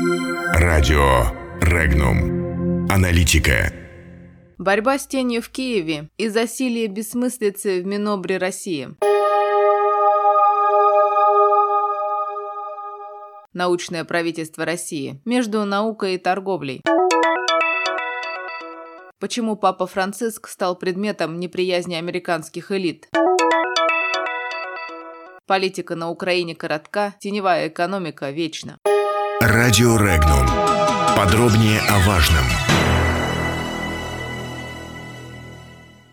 Радио Регнум. Аналитика. Борьба с тенью в Киеве и засилие бессмыслицы в Минобре России. Научное правительство России. Между наукой и торговлей. Почему Папа Франциск стал предметом неприязни американских элит? Политика на Украине коротка, теневая экономика вечна. Радио Регнум. Подробнее о важном.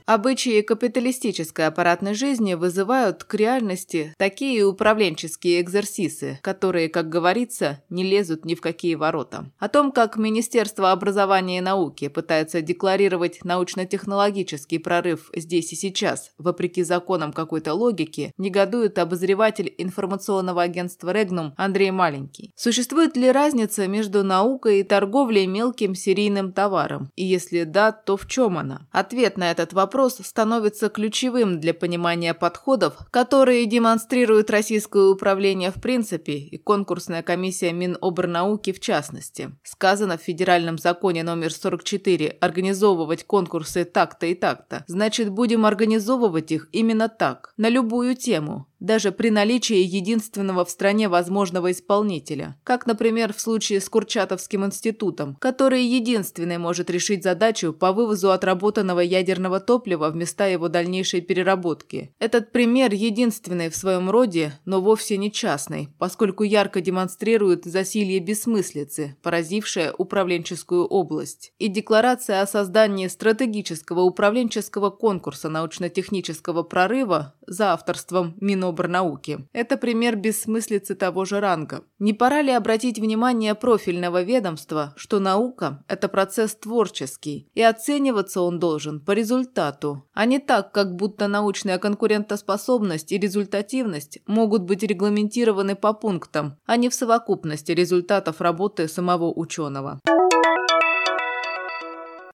Обычаи капиталистической аппаратной жизни вызывают к реальности такие управленческие экзерсисы, которые, как говорится, не лезут ни в какие ворота. О том, как Министерство образования и науки пытается декларировать научно-технологический прорыв здесь и сейчас, вопреки законам какой-то логики, негодует обозреватель информационного агентства «Регнум» Андрей Маленький. Существует ли разница между наукой и торговлей мелким серийным товаром? И если да, то в чем она? Ответ на этот вопрос вопрос становится ключевым для понимания подходов, которые демонстрирует российское управление в принципе и конкурсная комиссия Минобрнауки в частности. Сказано в федеральном законе номер 44 «Организовывать конкурсы так-то и так-то». Значит, будем организовывать их именно так, на любую тему, даже при наличии единственного в стране возможного исполнителя, как, например, в случае с Курчатовским институтом, который единственный может решить задачу по вывозу отработанного ядерного топлива в места его дальнейшей переработки. Этот пример единственный в своем роде, но вовсе не частный, поскольку ярко демонстрирует засилье бессмыслицы, поразившее управленческую область. И декларация о создании стратегического управленческого конкурса научно-технического прорыва за авторством Минобр Минобрнауки. Это пример бессмыслицы того же ранга. Не пора ли обратить внимание профильного ведомства, что наука – это процесс творческий, и оцениваться он должен по результату, а не так, как будто научная конкурентоспособность и результативность могут быть регламентированы по пунктам, а не в совокупности результатов работы самого ученого.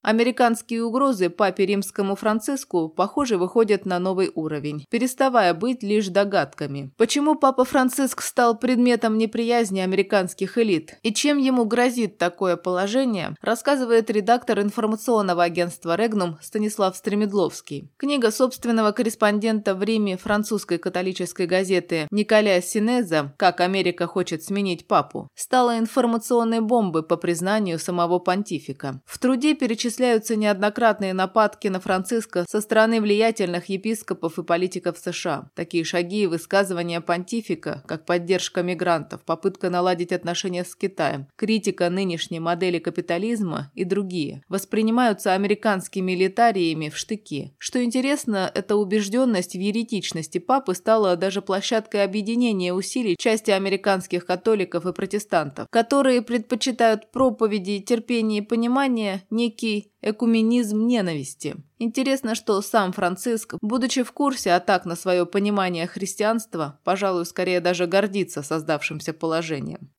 Американские угрозы папе римскому Франциску, похоже, выходят на новый уровень, переставая быть лишь догадками. Почему папа Франциск стал предметом неприязни американских элит и чем ему грозит такое положение, рассказывает редактор информационного агентства «Регнум» Станислав Стремедловский. Книга собственного корреспондента в Риме французской католической газеты Николя Синеза «Как Америка хочет сменить папу» стала информационной бомбой по признанию самого понтифика. В труде перечисляется перечисляются неоднократные нападки на Франциска со стороны влиятельных епископов и политиков США. Такие шаги и высказывания понтифика, как поддержка мигрантов, попытка наладить отношения с Китаем, критика нынешней модели капитализма и другие, воспринимаются американскими элитариями в штыки. Что интересно, эта убежденность в еретичности папы стала даже площадкой объединения усилий части американских католиков и протестантов, которые предпочитают проповеди терпения и понимания некий экуменизм ненависти. Интересно, что сам Франциск, будучи в курсе атак на свое понимание христианства, пожалуй, скорее даже гордится создавшимся положением.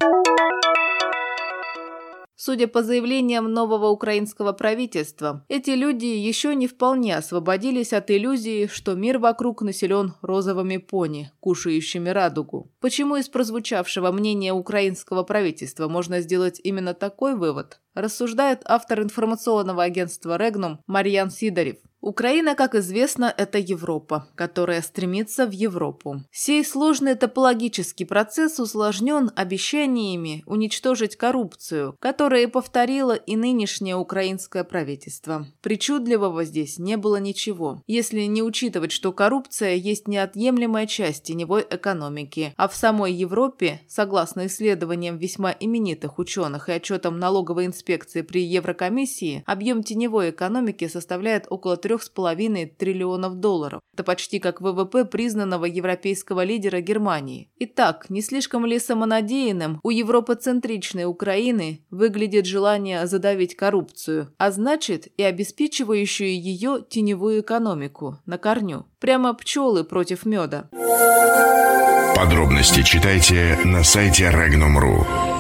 Судя по заявлениям нового украинского правительства, эти люди еще не вполне освободились от иллюзии, что мир вокруг населен розовыми пони, кушающими радугу. Почему из прозвучавшего мнения украинского правительства можно сделать именно такой вывод, рассуждает автор информационного агентства «Регнум» Марьян Сидорев. Украина, как известно, это Европа, которая стремится в Европу. Сей сложный топологический процесс усложнен обещаниями уничтожить коррупцию, которая повторило и нынешнее украинское правительство. Причудливого здесь не было ничего, если не учитывать, что коррупция есть неотъемлемая часть теневой экономики, а в самой Европе, согласно исследованиям весьма именитых ученых и отчетам налоговой инспекции при Еврокомиссии, объем теневой экономики составляет около 3 3,5 триллионов долларов. Это почти как ВВП признанного европейского лидера Германии. Итак, не слишком ли самонадеянным у европоцентричной Украины выглядит желание задавить коррупцию, а значит и обеспечивающую ее теневую экономику на корню? Прямо пчелы против меда. Подробности читайте на сайте Regnum.ru.